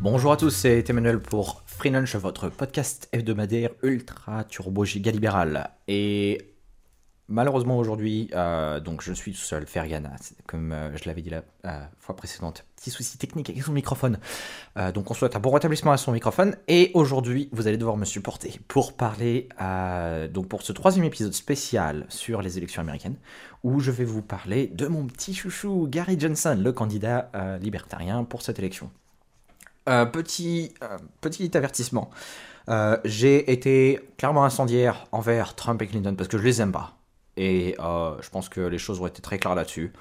Bonjour à tous, c'est Emmanuel pour Free Lunch, votre podcast hebdomadaire ultra turbo giga libéral. Et malheureusement aujourd'hui, euh, donc je suis tout seul, Fergana, comme euh, je l'avais dit la fois précédente, petit souci technique avec son microphone. Euh, donc on souhaite un bon rétablissement à son microphone. Et aujourd'hui, vous allez devoir me supporter pour parler, donc pour ce troisième épisode spécial sur les élections américaines, où je vais vous parler de mon petit chouchou Gary Johnson, le candidat libertarien pour cette élection. Euh, petit, euh, petit avertissement. Euh, j'ai été clairement incendiaire envers Trump et Clinton parce que je les aime pas. Et euh, je pense que les choses ont été très claires là-dessus.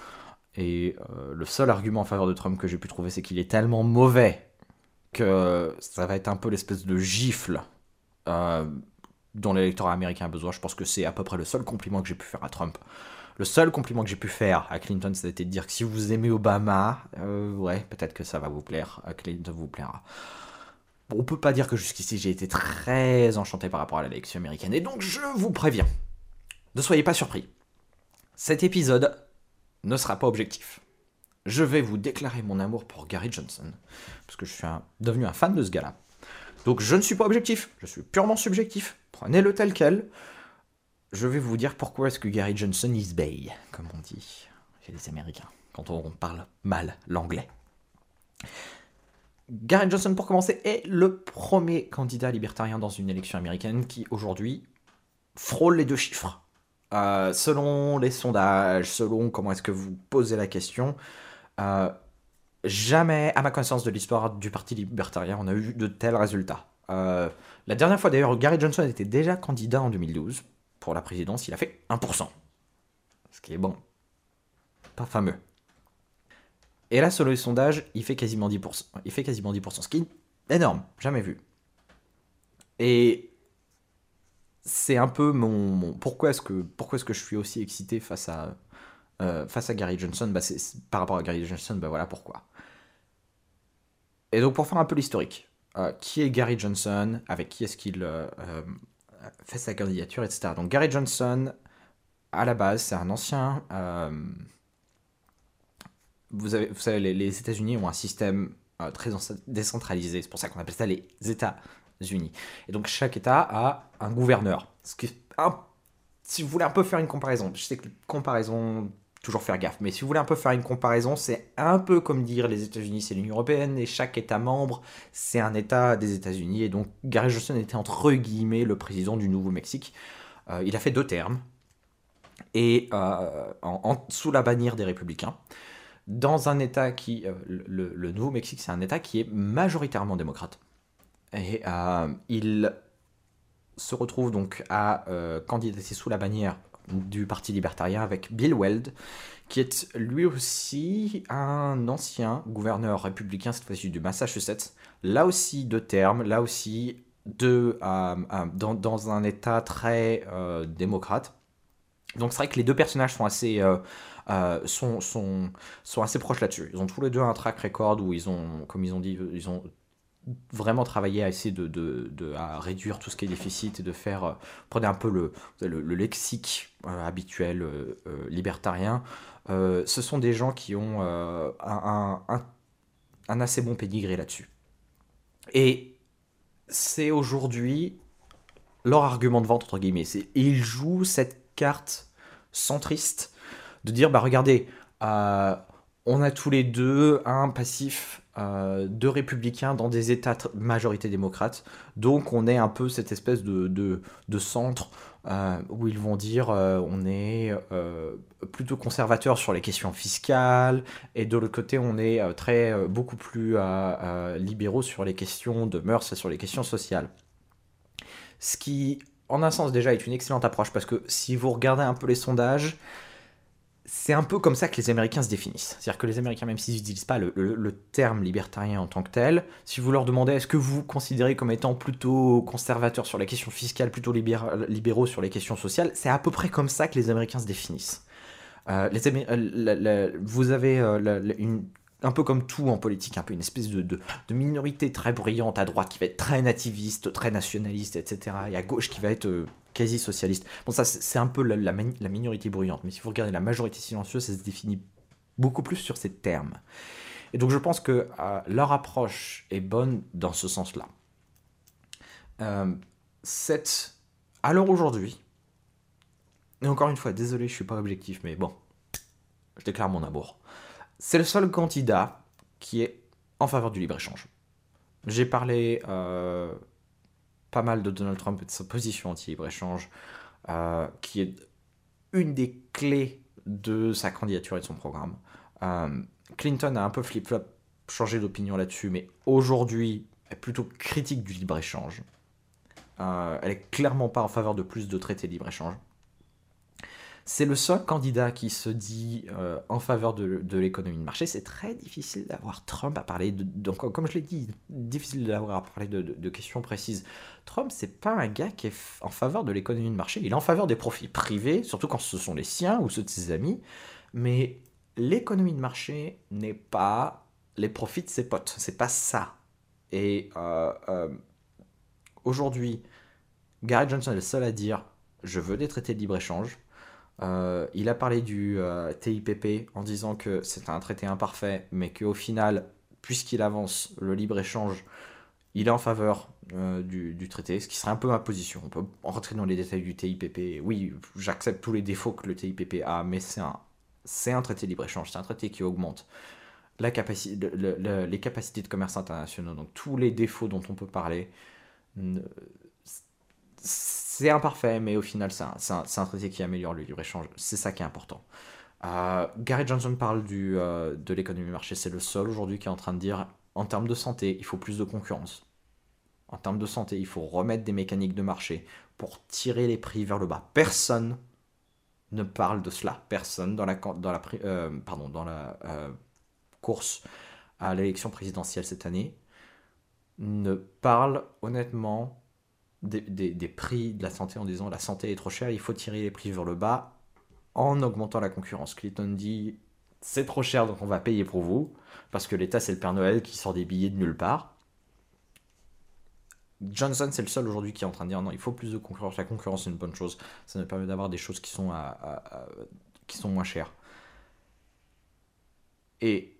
Et le seul argument en faveur de Trump que j'ai pu trouver, c'est qu'il est tellement mauvais que ça va être un peu l'espèce de gifle dont l'électorat américain a besoin. Je pense que c'est à peu près le seul compliment que j'ai pu faire à Trump. Le seul compliment que j'ai pu faire à Clinton, c'était de dire que si vous aimez Obama, euh, ouais, peut-être que ça va vous plaire. À Clinton vous plaira. On peut pas dire que jusqu'ici j'ai été très enchanté par rapport à l'élection américaine. Et donc je vous préviens, ne soyez pas surpris. Cet épisode ne sera pas objectif. Je vais vous déclarer mon amour pour Gary Johnson, parce que je suis devenu un fan de ce gars-là. Donc je ne suis pas objectif, je suis purement subjectif. Prenez-le tel quel. Je vais vous dire pourquoi est-ce que Gary Johnson is bay, comme on dit chez les Américains, quand on parle mal l'anglais. Gary Johnson, pour commencer, est le premier candidat libertarien dans une élection américaine qui, aujourd'hui, frôle les deux chiffres. Euh, selon les sondages, selon comment est-ce que vous posez la question, euh, jamais, à ma connaissance de l'histoire du Parti libertarien, on a eu de tels résultats. Euh, la dernière fois, d'ailleurs, Gary Johnson était déjà candidat en 2012 la présidence, il a fait 1%. Ce qui est bon. Pas fameux. Et là, selon les sondages, il fait quasiment 10%. Il fait quasiment 10%, ce qui est énorme, jamais vu. Et c'est un peu mon, pourquoi est-ce que est-ce que je suis aussi excité face à euh, face à Gary Johnson? Bah par rapport à Gary Johnson bah voilà pourquoi et donc pour faire un peu l'historique euh, qui est Gary Johnson? Avec qui est-ce qu'il euh, fait sa candidature etc donc Gary Johnson à la base c'est un ancien euh, vous, avez, vous savez les, États-Unis ont un système euh, très décentralisé. C'est pour ça qu'on appelle ça les États-Unis. Et donc chaque État a un gouverneur. Si vous voulez un peu faire une comparaison, je sais que comparaison, toujours faire gaffe, mais si vous voulez un peu faire une comparaison, c'est un peu comme dire les États-Unis c'est l'Union Européenne et chaque État membre c'est un État des États-Unis. Et donc Gary Johnson était entre guillemets le président du Nouveau-Mexique. Euh, il a fait deux termes et euh, sous la bannière des Républicains. Dans un État qui, euh, le, Nouveau-Mexique, c'est un État qui est majoritairement démocrate. Et il se retrouve donc à candidater sous la bannière du Parti libertarien avec Bill Weld, qui est lui aussi un ancien gouverneur républicain, cette fois-ci du Massachusetts. Là aussi deux termes, là aussi de, euh, euh, dans, dans un État très euh, démocrate. Donc c'est vrai que les deux personnages sont assez, sont, sont, sont assez proches là-dessus. Ils ont tous les deux un track record où ils ont, comme ils ont dit, ils ont vraiment travaillé à essayer de, de- de- à réduire tout ce qui est déficit et de faire euh, prenez un peu le, le, le lexique euh, habituel euh, libertarien. Ce sont des gens qui ont un, un- assez bon pédigré là-dessus. Et c'est aujourd'hui leur argument de vente entre guillemets. C'est ils jouent cette carte centriste de dire bah regardez on a tous les deux un passif euh, de républicains dans des États majorité démocrates. Donc on est un peu cette espèce de, de, centre euh, où ils vont dire euh, on est plutôt conservateur sur les questions fiscales et de l'autre côté on est très beaucoup plus libéraux sur les questions de mœurs et sur les questions sociales. Ce qui en un sens déjà est une excellente approche parce que si vous regardez un peu les sondages, c'est un peu comme ça que les Américains se définissent. C'est-à-dire que les Américains, même s'ils n'utilisent pas le, terme libertarien en tant que tel, si vous leur demandez est-ce que vous considérez comme étant plutôt conservateur sur les questions fiscales, plutôt libéra- libéraux sur les questions sociales, c'est à peu près comme ça que les Américains se définissent. Euh, euh, vous avez euh, un peu comme tout en politique, un peu une espèce de, de- minorité très bruyante à droite qui va être très nativiste, très nationaliste, etc. Et à gauche qui va être euh, quasi socialiste. Bon, ça, c'est un peu la minorité bruyante, mais si vous regardez la majorité silencieuse, ça se définit beaucoup plus sur ces termes. Et donc je pense que euh, leur approche est bonne dans ce sens-là. Euh, cette... Alors aujourd'hui, et encore une fois, désolé, je suis pas objectif, mais bon, je déclare mon amour. C'est le seul candidat qui est en faveur du libre-échange. J'ai parlé euh, pas mal de Donald Trump et de sa position anti-libre-échange, euh, qui est une des clés de sa candidature et de son programme. Euh, Clinton a un peu flip-flop, changé d'opinion là-dessus, mais aujourd'hui, est plutôt critique du libre-échange. elle est clairement pas en faveur de plus de traités de libre-échange. C'est le seul candidat qui se dit euh, en faveur de, l'économie de marché. C'est très difficile d'avoir Trump à parler de. Donc, comme je l'ai dit, difficile d'avoir à parler de, questions précises. Trump, c'est pas un gars qui est en faveur de l'économie de marché. Il est en faveur des profits privés, surtout quand ce sont les siens ou ceux de ses amis. Mais l'économie de marché n'est pas les profits de ses potes. C'est pas ça. Et euh, euh, aujourd'hui, Gary Johnson est le seul à dire je veux des traités de libre-échange euh, il a parlé du euh, TIPP en disant que c'est un traité imparfait, mais qu'au final, puisqu'il avance le libre-échange, il est en faveur euh, du, traité, ce qui serait un peu ma position. On peut rentrer dans les détails du TIPP. Oui, j'accepte tous les défauts que le TIPP a, mais c'est un, c'est un traité libre-échange, c'est un traité qui augmente la capacité, les capacités de commerce internationaux. Donc tous les défauts dont on peut parler, c'est imparfait, mais au final, c'est un, traité qui améliore le libre-échange. C'est ça qui est important. Euh, Gary Johnson parle du, euh, de marché. C'est le seul aujourd'hui qui est en train de dire en termes de santé, il faut plus de concurrence. En termes de santé, il faut remettre des mécaniques de marché pour tirer les prix vers le bas. Personne ne parle de cela. Personne dans la, euh, la course à l'élection présidentielle cette année ne parle honnêtement des, prix de la santé en disant la santé est trop chère, il faut tirer les prix vers le bas en augmentant la concurrence. Clinton dit c'est trop cher donc on va payer pour vous parce que l'État c'est le Père Noël qui sort des billets de nulle part. Johnson c'est le seul aujourd'hui qui est en train de dire non il faut plus de concurrence, la concurrence c'est une bonne chose, ça nous permet d'avoir des choses qui sont, qui sont moins chères. Et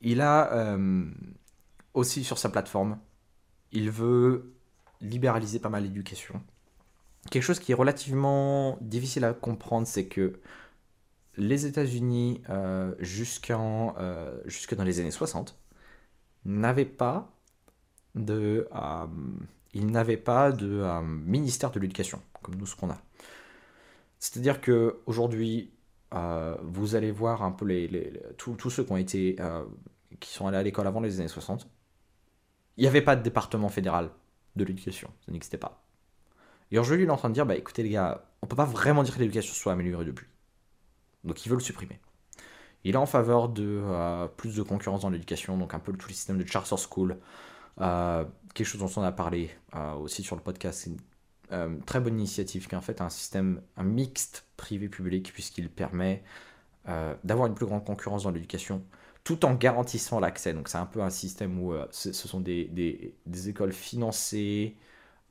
il a euh, aussi sur sa plateforme, il veut libéraliser pas mal l'éducation. Quelque chose qui est relativement difficile à comprendre, c'est que les États-Unis, euh, jusqu'en, euh, jusque dans les années 60, n'avaient pas de, euh, ils pas de ministère de l'éducation, comme nous ce qu'on a. C'est-à-dire que aujourd'hui, vous allez voir un peu les, tous, ceux qui ont été, qui sont allés à l'école avant les années 60. Il n'y avait pas de département fédéral de l'éducation. Ça n'existait pas. Et aujourd'hui, il est en train de dire, bah écoutez les gars, on peut pas vraiment dire que l'éducation soit améliorée depuis. Donc il veut le supprimer. Il est en faveur de euh, plus de concurrence dans l'éducation, donc un peu tout le système de charter school, euh, quelque chose dont on a parlé euh, aussi sur le podcast. C'est une très bonne initiative qui est en fait un système, un mixte privé-public, puisqu'il permet d'avoir une plus grande concurrence dans l'éducation, tout en garantissant l'accès. Donc c'est un peu un système où euh, ce sont des, écoles financées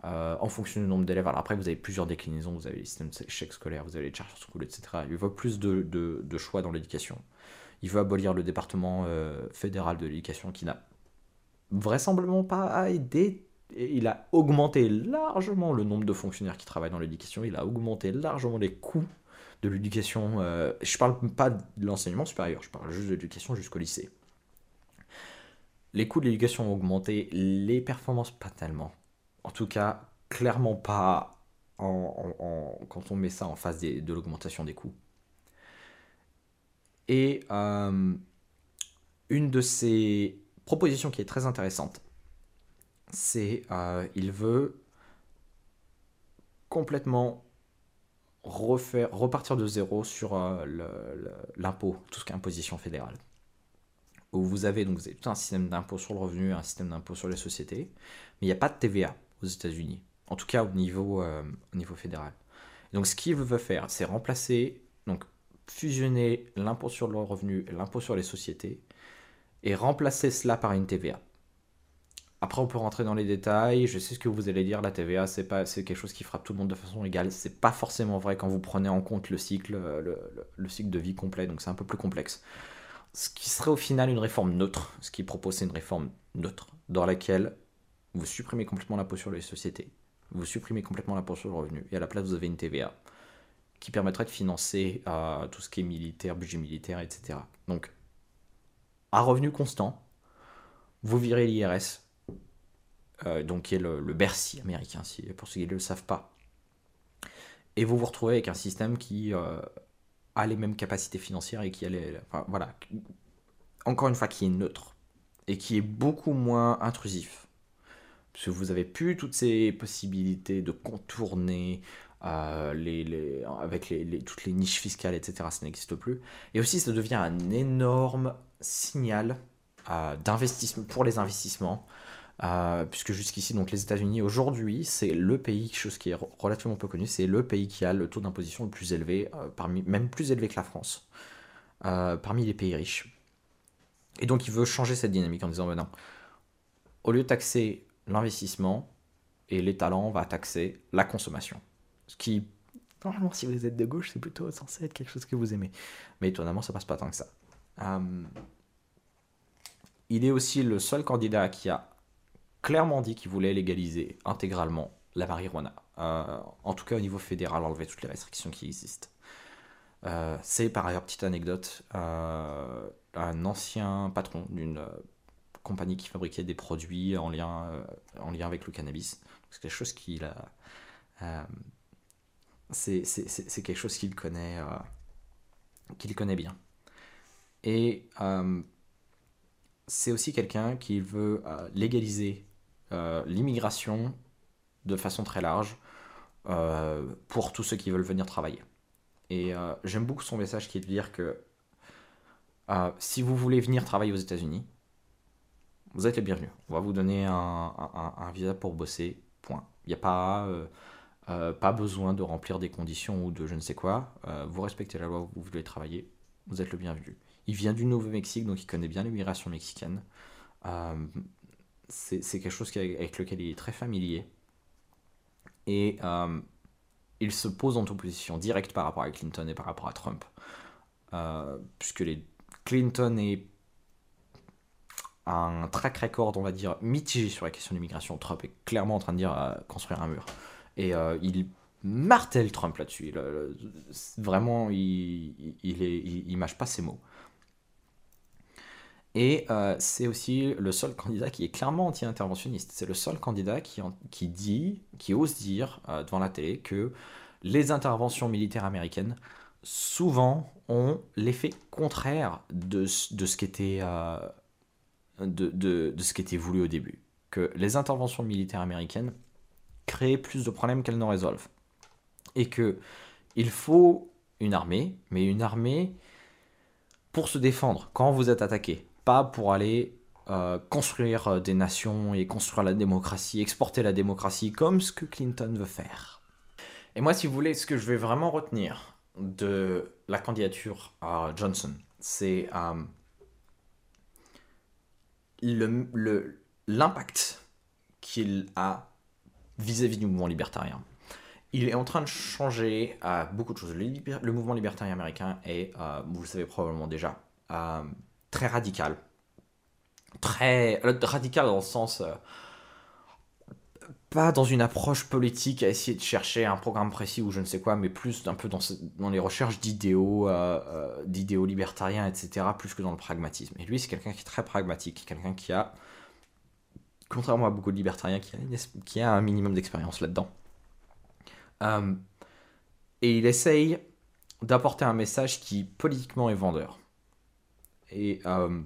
euh, en fonction du nombre d'élèves. Alors après, vous avez plusieurs déclinaisons, vous avez les systèmes d'échecs scolaires, vous avez les charter schools, etc. Il veut plus de, de, choix dans l'éducation. Il veut abolir le département euh, fédéral de l'éducation qui n'a vraisemblablement pas aidé. Il a augmenté largement le nombre de fonctionnaires qui travaillent dans l'éducation, il a augmenté largement les coûts de l'éducation. Euh, je parle pas de l'enseignement supérieur, je parle juste de l'éducation jusqu'au lycée. Les coûts de l'éducation ont augmenté, les performances pas tellement. En tout cas, clairement pas en, quand on met ça en face de l'augmentation des coûts. Et euh, une de ces propositions qui est très intéressante, c'est euh, il veut complètement refaire, repartir de zéro sur euh, l'impôt, tout ce qui est imposition fédérale. Où vous avez donc tout un système d'impôt sur le revenu, un système d'impôt sur les sociétés, mais il n'y a pas de TVA aux États-Unis, en tout cas au niveau, euh, au niveau fédéral. Donc ce qu'il veut faire, c'est remplacer, donc fusionner l'impôt sur le revenu et l'impôt sur les sociétés, et remplacer cela par une TVA. Après, on peut rentrer dans les détails. Je sais ce que vous allez dire. La TVA, c'est pas, c'est quelque chose qui frappe tout le monde de façon égale. C'est pas forcément vrai quand vous prenez en compte le cycle, le, cycle de vie complet. Donc, c'est un peu plus complexe. ce qui serait au final une réforme neutre. Ce qu'il propose, c'est une réforme neutre, dans laquelle vous supprimez complètement l'impôt sur les sociétés, vous supprimez complètement l'impôt sur le revenu, et à la place, vous avez une TVA qui permettrait de financer euh, tout ce qui est militaire, budget militaire, etc. Donc, à revenu constant, vous virez l'IRS, euh, donc qui est le, Bercy américain, si, pour ceux qui ne le savent pas. Et vous vous retrouvez avec un système qui euh, a les mêmes capacités financières et qui a voilà, encore une fois, qui est neutre et qui est beaucoup moins intrusif. Parce que vous n'avez plus toutes ces possibilités de contourner euh, les, avec toutes les niches fiscales, etc. Ça n'existe plus. Et aussi, ça devient un énorme signal d'investissement pour les investissements euh, puisque jusqu'ici, donc les États-Unis aujourd'hui, c'est le pays, chose qui est relativement peu connue, c'est le pays qui a le taux d'imposition le plus élevé, euh, parmi, même plus élevé que la France, euh, parmi les pays riches. Et donc il veut changer cette dynamique en disant, ben non, au lieu de taxer l'investissement et les talents, on va taxer la consommation. Ce qui, normalement, si vous êtes de gauche, c'est plutôt censé être quelque chose que vous aimez. Mais étonnamment, ça passe pas tant que ça. il est aussi le seul candidat qui a clairement dit qu'il voulait légaliser intégralement la marijuana. Euh, en tout cas au niveau fédéral, enlever toutes les restrictions qui existent. Euh, c'est par ailleurs, petite anecdote, euh, un ancien patron d'une compagnie qui fabriquait des produits en lien, en lien avec le cannabis. C'est quelque chose qu'il c'est quelque chose qu'il connaît, qu'il connaît bien. Et c'est aussi quelqu'un qui veut légaliser l'immigration de façon très large euh, pour tous ceux qui veulent venir travailler. Et euh, j'aime beaucoup son message qui est de dire que si vous voulez venir travailler aux États-Unis, vous êtes les bienvenus. On va vous donner un, un, visa pour bosser, point. Il n'y a pas, pas besoin de remplir des conditions ou de je ne sais quoi. vous respectez la loi, vous voulez travailler, vous êtes le bienvenu. Il vient du Nouveau-Mexique, donc il connaît bien l'immigration mexicaine c'est quelque chose avec lequel il est très familier. Et euh, il se pose en opposition directe par rapport à Clinton et par rapport à Trump. Euh, puisque les Clinton est un track record, on va dire, mitigé sur la question de l'immigration. Trump est clairement en train de dire euh, construire un mur. Et il martèle Trump là-dessus. Vraiment, il, il, il mâche pas ses mots. Et euh, c'est aussi le seul candidat qui est clairement anti-interventionniste. C'est le seul candidat qui, dit, qui ose dire euh, devant la télé que les interventions militaires américaines souvent ont l'effet contraire de, ce qui était, euh, de, ce qui était voulu au début. Que les interventions militaires américaines créent plus de problèmes qu'elles n'en résolvent. Et que il faut une armée, mais une armée pour se défendre quand vous êtes attaqué pas pour aller euh, construire euh, des nations et construire la démocratie, exporter la démocratie comme ce que Clinton veut faire. Et moi, si vous voulez, ce que je vais vraiment retenir de la candidature à Johnson, c'est euh, l'impact qu'il a vis-à-vis du mouvement libertarien. Il est en train de changer beaucoup de choses. Le, mouvement libertarien américain est, vous le savez probablement déjà, très radical. Très euh, radical dans le sens. Euh, pas dans une approche politique à essayer de chercher un programme précis ou je ne sais quoi, mais plus un peu dans, les recherches d'idéaux, euh, d'idéaux libertariens, etc., plus que dans le pragmatisme. Et lui, c'est quelqu'un qui est très pragmatique, quelqu'un qui a, contrairement à beaucoup de libertariens, qui a un minimum d'expérience là-dedans. et il essaye d'apporter un message qui politiquement est vendeur. Et euh,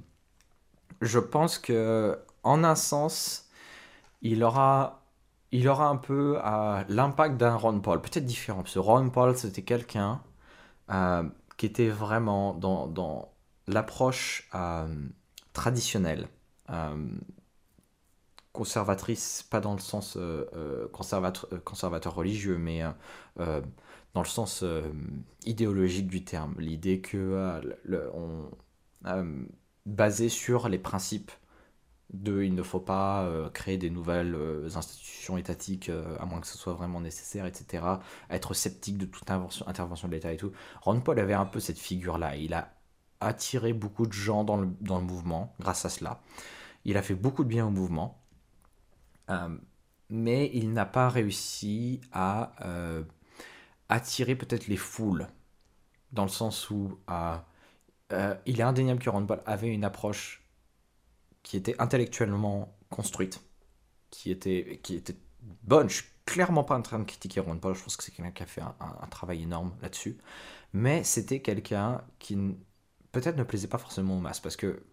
je pense que, en un sens, il aura, il aura un peu euh, l'impact d'un Ron Paul, peut-être différent, parce que Ron Paul, c'était quelqu'un euh, qui était vraiment dans, l'approche traditionnelle, conservatrice, pas dans le sens conservateur, religieux, mais dans le sens idéologique du terme. L'idée que on, euh, basé sur les principes de il ne faut pas euh, créer des nouvelles euh, institutions étatiques à moins que ce soit vraiment nécessaire, etc. Être sceptique de toute intervention, de l'État et tout. Ron Paul avait un peu cette figure-là. Il a attiré beaucoup de gens dans le, dans le mouvement grâce à cela. Il a fait beaucoup de bien au mouvement. Mais il n'a pas réussi à attirer peut-être les foules. Dans le sens où euh, il est indéniable que Ron Paul avait une approche qui était intellectuellement construite, qui était, qui était bonne. Je suis clairement pas en train de critiquer Ron Paul, je pense que c'est quelqu'un qui a fait un travail énorme là-dessus. Mais c'était quelqu'un qui peut-être ne plaisait pas forcément aux masses parce que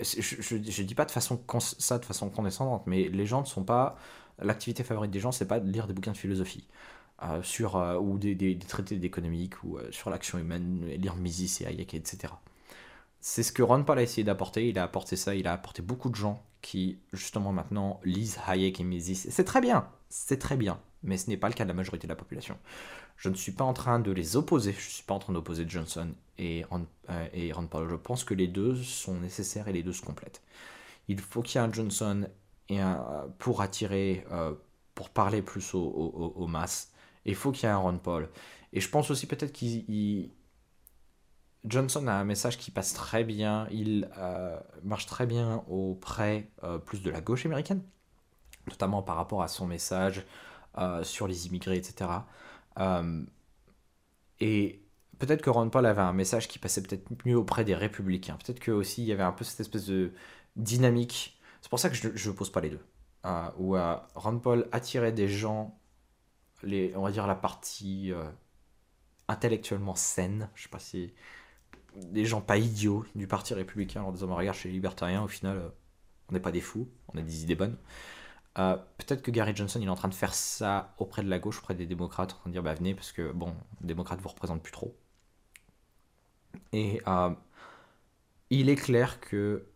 je, ne dis pas de façon ça de façon condescendante, mais les gens ne sont pas l'activité favorite des gens, c'est pas de lire des bouquins de philosophie euh, sur euh, ou des, traités d'économique ou euh, sur l'action humaine, lire Mises et Hayek, etc. C'est ce que Ron Paul a essayé d'apporter. Il a apporté ça. Il a apporté beaucoup de gens qui justement maintenant lisent Hayek et Mises. C'est très bien, c'est très bien, mais ce n'est pas le cas de la majorité de la population. Je ne suis pas en train de les opposer. Je ne suis pas en train d'opposer Johnson et Ron, et Paul. Je pense que les deux sont nécessaires et les deux se complètent. Il faut qu'il y ait un Johnson et pour attirer, pour parler plus aux, masses. Il faut qu'il y ait un Ron Paul. Et je pense aussi peut-être qu'il Johnson a un message qui passe très bien, il euh, marche très bien auprès plus de la gauche américaine, notamment par rapport à son message sur les immigrés, etc. Euh, et peut-être que Ron Paul avait un message qui passait peut-être mieux auprès des républicains. Peut-être que il y avait un peu cette espèce de dynamique. C'est pour ça que je ne pose pas les deux. Euh, où euh, Ron Paul attirait des gens, les, on va dire la partie intellectuellement saine, je sais pas si des gens pas idiots du parti républicain en disant regarde chez les libertariens au final on n'est pas des fous, on a des idées bonnes. Euh, peut-être que Gary Johnson il est en train de faire ça auprès de la gauche, auprès des démocrates, en train de dire bah venez parce que bon, les démocrates vous représentent plus trop. Et euh, il est clair que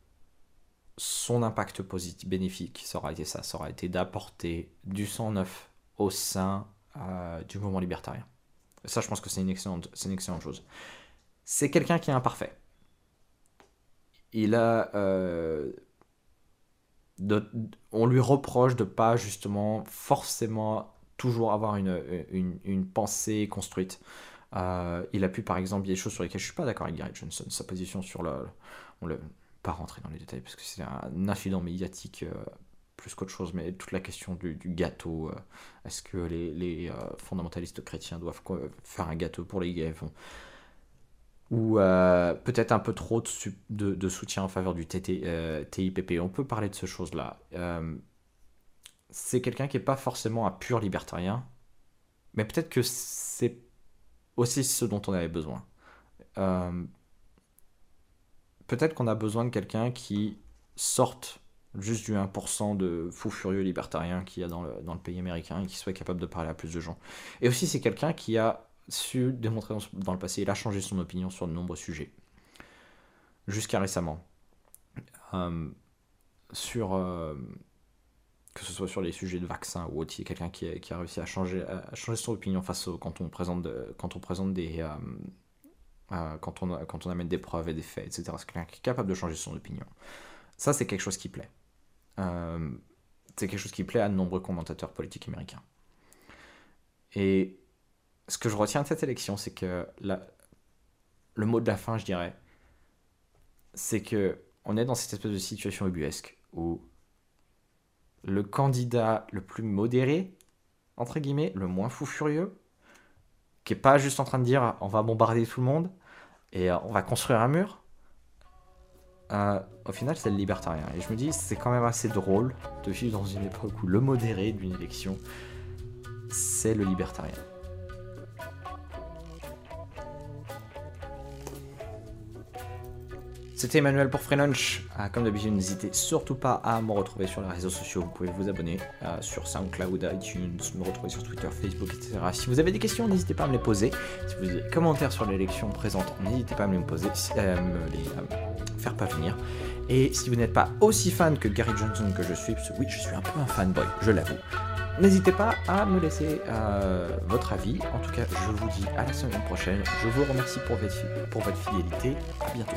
son impact positif, bénéfique, ça aura été ça, ça aura été d'apporter du sang neuf au sein euh, du mouvement libertarien. ça, je pense que c'est une excellente, une excellente chose. C'est quelqu'un qui est imparfait. Il a on lui reproche de pas justement forcément toujours avoir une, une, pensée construite. Euh, il a pu par exemple, il y a des choses sur lesquelles je suis pas d'accord avec Gary Johnson, sa position sur le... On ne pas rentrer dans les détails parce que c'est un incident médiatique euh, plus qu'autre chose, mais toute la question du, gâteau, euh, est-ce que les, les fondamentalistes chrétiens doivent faire un gâteau pour les gays ou euh, peut-être un peu trop de, soutien en faveur du TIPP. Euh, On peut parler de ce choses-là. Euh, c'est quelqu'un qui n'est pas forcément un pur libertarien, mais peut-être que c'est aussi ce dont on avait besoin. peut-être qu'on a besoin de quelqu'un qui sorte juste du 1% de fou furieux libertarien qu'il y a dans le, pays américain et qui soit capable de parler à plus de gens. Et aussi c'est quelqu'un qui a su démontrer dans le passé, il a changé son opinion sur de nombreux sujets. Jusqu'à récemment. Euh, sur, euh, que ce soit sur les sujets de vaccins ou autre, il y a quelqu'un qui, a réussi à changer, son opinion face au, quand on présente, quand on présente des. Euh, quand, on, quand on amène des preuves et des faits, etc. C'est quelqu'un qui est capable de changer son opinion. Ça, c'est quelque chose qui plaît. C'est quelque chose qui plaît à de nombreux commentateurs politiques américains. Et ce que je retiens de cette élection, c'est que le mot de la fin, je dirais, c'est que on est dans cette espèce de situation ubuesque où le candidat le plus modéré, entre guillemets, le moins fou furieux, qui est pas juste en train de dire on va bombarder tout le monde et euh, on va construire un mur, euh, au final c'est le libertarien. Et je me dis c'est quand même assez drôle de vivre dans une époque où le modéré d'une élection, c'est le libertarien. C'était Emmanuel pour Free Lunch. Ah, comme d'habitude, n'hésitez surtout pas à me retrouver sur les réseaux sociaux. Vous pouvez vous abonner euh, sur SoundCloud, iTunes, me retrouver sur Twitter, Facebook, etc. Si vous avez des questions, n'hésitez pas à me les poser. Si vous avez des commentaires sur l'élection présente, n'hésitez pas à me les poser, euh, euh, faire parvenir. Et si vous n'êtes pas aussi fan que Gary Johnson que je suis, parce que oui, je suis un peu un fanboy, je l'avoue. N'hésitez pas à me laisser votre avis. En tout cas, je vous dis à la semaine prochaine. Je vous remercie pour votre, pour votre fidélité. À bientôt.